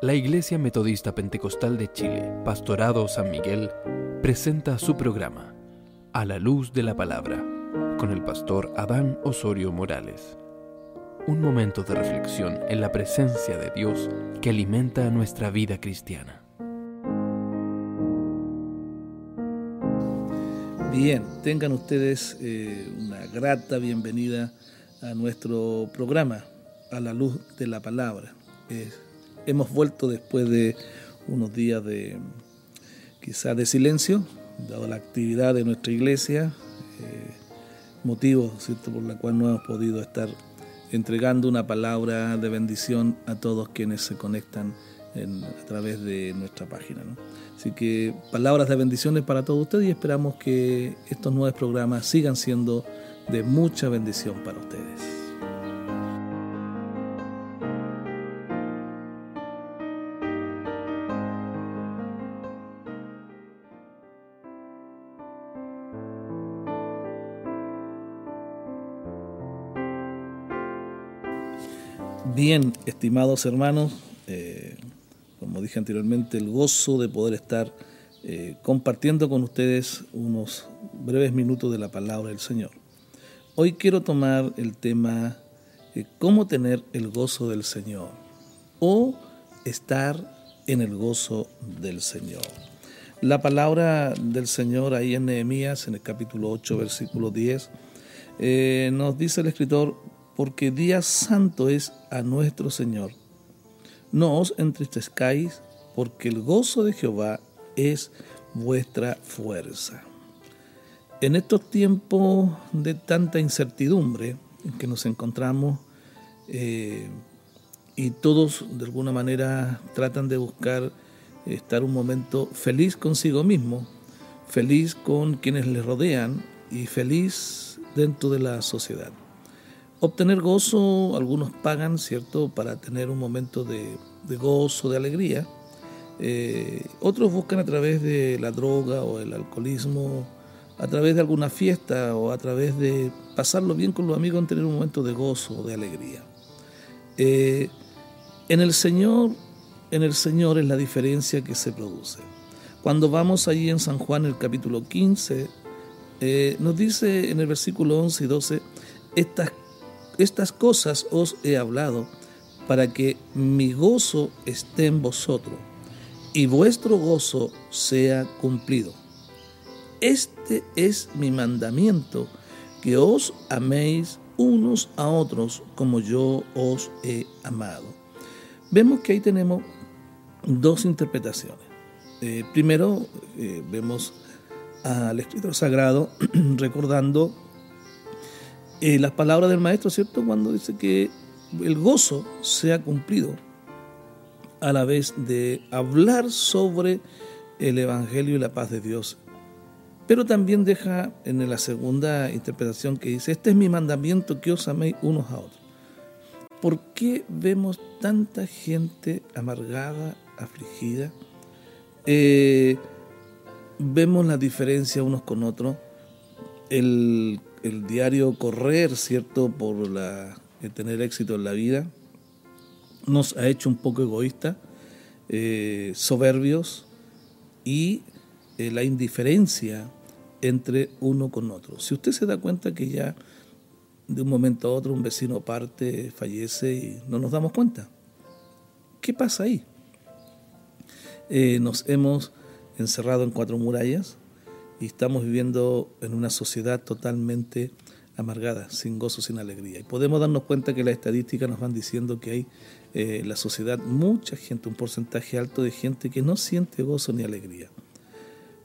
La Iglesia Metodista Pentecostal de Chile, Pastorado San Miguel, presenta su programa, A la Luz de la Palabra, con el pastor Adán Osorio Morales. Un momento de reflexión en la presencia de Dios que alimenta nuestra vida cristiana. Bien, tengan ustedes eh, una grata bienvenida a nuestro programa, A la Luz de la Palabra. Hemos vuelto después de unos días de quizás de silencio, dado la actividad de nuestra iglesia, eh, motivo por la cual no hemos podido estar entregando una palabra de bendición a todos quienes se conectan a través de nuestra página. Así que palabras de bendiciones para todos ustedes y esperamos que estos nuevos programas sigan siendo de mucha bendición para ustedes. Bien, estimados hermanos, eh, como dije anteriormente, el gozo de poder estar eh, compartiendo con ustedes unos breves minutos de la palabra del Señor. Hoy quiero tomar el tema de cómo tener el gozo del Señor o estar en el gozo del Señor. La palabra del Señor ahí en Nehemías, en el capítulo 8, versículo 10, eh, nos dice el escritor, porque día santo es a nuestro Señor. No os entristezcáis, porque el gozo de Jehová es vuestra fuerza. En estos tiempos de tanta incertidumbre en que nos encontramos, eh, y todos de alguna manera tratan de buscar estar un momento feliz consigo mismo, feliz con quienes les rodean y feliz dentro de la sociedad obtener gozo, algunos pagan, ¿cierto?, para tener un momento de, gozo, de alegría. Eh, otros buscan a través de la droga o el alcoholismo, a través de alguna fiesta o a través de pasarlo bien con los amigos en tener un momento de gozo, de alegría. Eh, en el Señor, en el Señor es la diferencia que se produce. Cuando vamos allí en San Juan, el capítulo 15, eh, nos dice en el versículo 11 y 12, estas estas cosas os he hablado para que mi gozo esté en vosotros y vuestro gozo sea cumplido. Este es mi mandamiento, que os améis unos a otros como yo os he amado. Vemos que ahí tenemos dos interpretaciones. Eh, primero, eh, vemos al escritor sagrado recordando eh, las palabras del maestro, ¿cierto? Cuando dice que el gozo se ha cumplido a la vez de hablar sobre el Evangelio y la paz de Dios. Pero también deja en la segunda interpretación que dice, este es mi mandamiento que os améis unos a otros. ¿Por qué vemos tanta gente amargada, afligida? Eh, vemos la diferencia unos con otros. El el diario correr, ¿cierto?, por la, tener éxito en la vida, nos ha hecho un poco egoístas, eh, soberbios y eh, la indiferencia entre uno con otro. Si usted se da cuenta que ya de un momento a otro un vecino parte, fallece y no nos damos cuenta. ¿Qué pasa ahí? Eh, nos hemos encerrado en cuatro murallas, y estamos viviendo en una sociedad totalmente amargada, sin gozo, sin alegría. Y podemos darnos cuenta que las estadísticas nos van diciendo que hay eh, la sociedad mucha gente, un porcentaje alto de gente que no siente gozo ni alegría.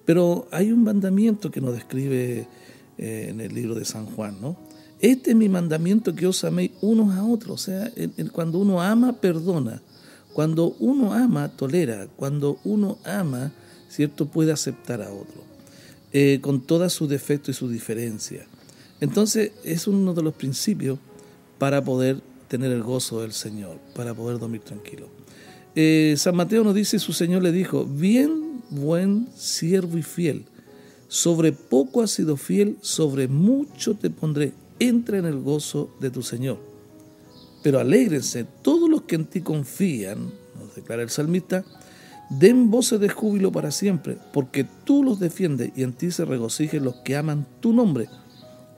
Pero hay un mandamiento que nos describe eh, en el libro de San Juan, ¿no? Este es mi mandamiento que os améis unos a otros. O sea, cuando uno ama, perdona. Cuando uno ama, tolera. Cuando uno ama, ¿cierto? Puede aceptar a otro. Eh, con todas sus defectos y sus diferencias. Entonces es uno de los principios para poder tener el gozo del Señor, para poder dormir tranquilo. Eh, San Mateo nos dice, su Señor le dijo, bien buen siervo y fiel, sobre poco has sido fiel, sobre mucho te pondré, entra en el gozo de tu Señor. Pero alégrense todos los que en ti confían, nos declara el salmista, den voces de júbilo para siempre, porque tú los defiendes y en ti se regocijen los que aman tu nombre,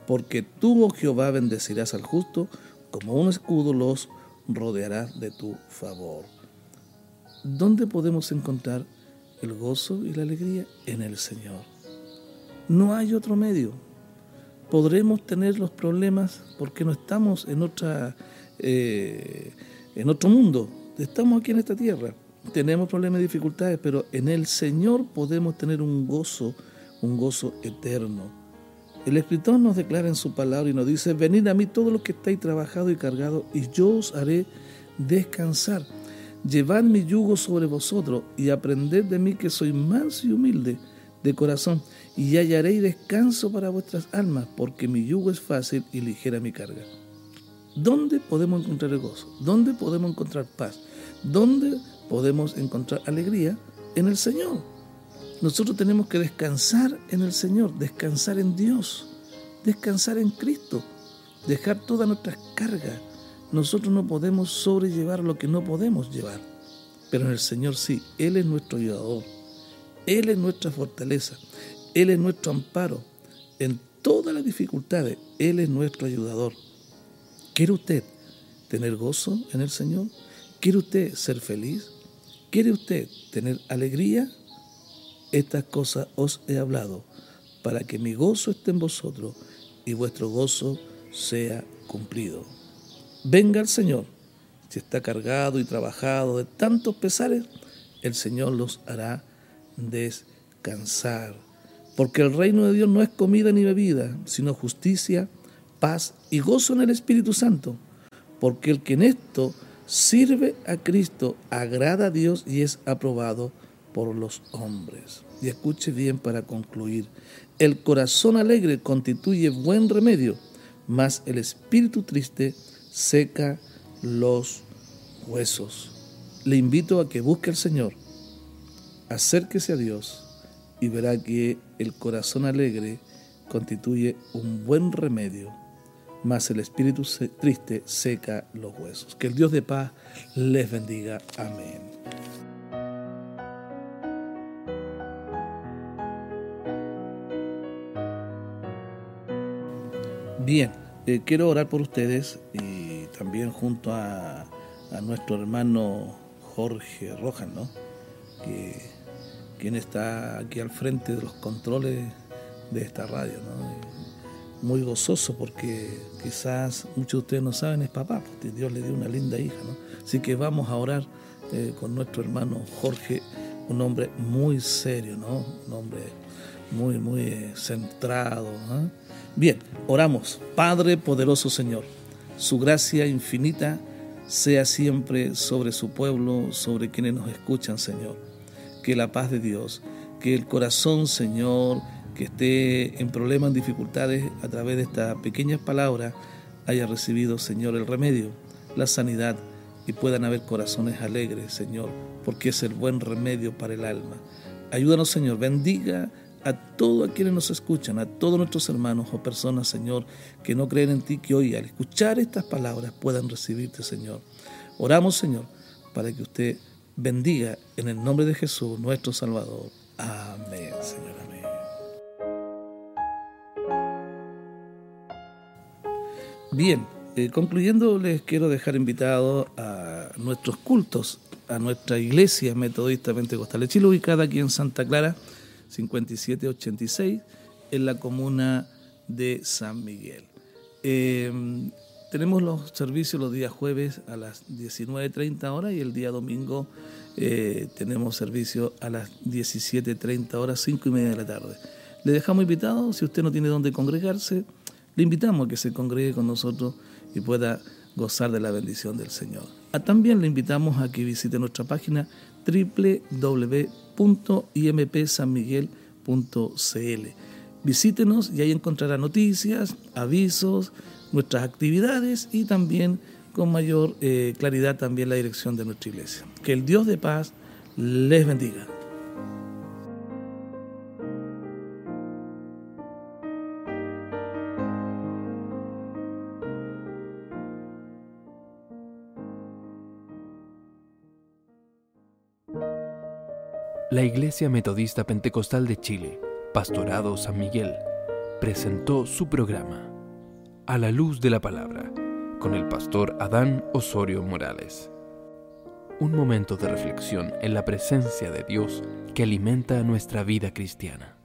porque tú, oh Jehová, bendecirás al justo, como un escudo los rodearás de tu favor. ¿Dónde podemos encontrar el gozo y la alegría? En el Señor. No hay otro medio. Podremos tener los problemas porque no estamos en otra eh, en otro mundo. Estamos aquí en esta tierra. Tenemos problemas y dificultades, pero en el Señor podemos tener un gozo, un gozo eterno. El escritor nos declara en su palabra y nos dice, venid a mí todos los que estáis trabajados y cargados, y yo os haré descansar. Llevad mi yugo sobre vosotros y aprended de mí que soy manso y humilde de corazón, y hallaréis descanso para vuestras almas, porque mi yugo es fácil y ligera mi carga. ¿Dónde podemos encontrar el gozo? ¿Dónde podemos encontrar paz? ¿Dónde podemos encontrar alegría? En el Señor. Nosotros tenemos que descansar en el Señor, descansar en Dios, descansar en Cristo, dejar todas nuestras cargas. Nosotros no podemos sobrellevar lo que no podemos llevar, pero en el Señor sí, Él es nuestro ayudador, Él es nuestra fortaleza, Él es nuestro amparo. En todas las dificultades, Él es nuestro ayudador. ¿Quiere usted tener gozo en el Señor? ¿Quiere usted ser feliz? ¿Quiere usted tener alegría? Estas cosas os he hablado para que mi gozo esté en vosotros y vuestro gozo sea cumplido. Venga el Señor. Si está cargado y trabajado de tantos pesares, el Señor los hará descansar. Porque el reino de Dios no es comida ni bebida, sino justicia, paz y gozo en el Espíritu Santo, porque el que en esto sirve a Cristo agrada a Dios y es aprobado por los hombres. Y escuche bien para concluir, el corazón alegre constituye buen remedio, mas el espíritu triste seca los huesos. Le invito a que busque al Señor, acérquese a Dios y verá que el corazón alegre constituye un buen remedio mas el espíritu triste seca los huesos. Que el Dios de paz les bendiga. Amén. Bien, eh, quiero orar por ustedes y también junto a, nuestro hermano Jorge Rojas, ¿no? Quien está aquí al frente de los controles de esta radio, ¿no? Muy gozoso porque quizás muchos de ustedes no saben, es papá, porque Dios le dio una linda hija. Así que vamos a orar eh, con nuestro hermano Jorge, un hombre muy serio, ¿no? un hombre muy, muy eh, centrado. Bien, oramos. Padre poderoso Señor, su gracia infinita sea siempre sobre su pueblo, sobre quienes nos escuchan, Señor. Que la paz de Dios, que el corazón, Señor, que esté en problemas, en dificultades, a través de estas pequeñas palabras, haya recibido, Señor, el remedio, la sanidad y puedan haber corazones alegres, Señor, porque es el buen remedio para el alma. Ayúdanos, Señor, bendiga a todos a quienes nos escuchan, a todos nuestros hermanos o personas, Señor, que no creen en ti, que hoy al escuchar estas palabras puedan recibirte, Señor. Oramos, Señor, para que usted bendiga en el nombre de Jesús, nuestro Salvador. Bien, eh, concluyendo, les quiero dejar invitados a nuestros cultos, a nuestra iglesia metodista pentecostal de Chile, ubicada aquí en Santa Clara, 5786, en la comuna de San Miguel. Eh, tenemos los servicios los días jueves a las 19.30 horas y el día domingo eh, tenemos servicio a las 17.30 horas, 5 y media de la tarde. Le dejamos invitados, si usted no tiene dónde congregarse, le invitamos a que se congregue con nosotros y pueda gozar de la bendición del Señor. Ah, también le invitamos a que visite nuestra página www.impsanmiguel.cl. Visítenos y ahí encontrará noticias, avisos, nuestras actividades y también con mayor eh, claridad también la dirección de nuestra iglesia. Que el Dios de paz les bendiga. La Iglesia Metodista Pentecostal de Chile, Pastorado San Miguel, presentó su programa A la luz de la palabra con el pastor Adán Osorio Morales. Un momento de reflexión en la presencia de Dios que alimenta nuestra vida cristiana.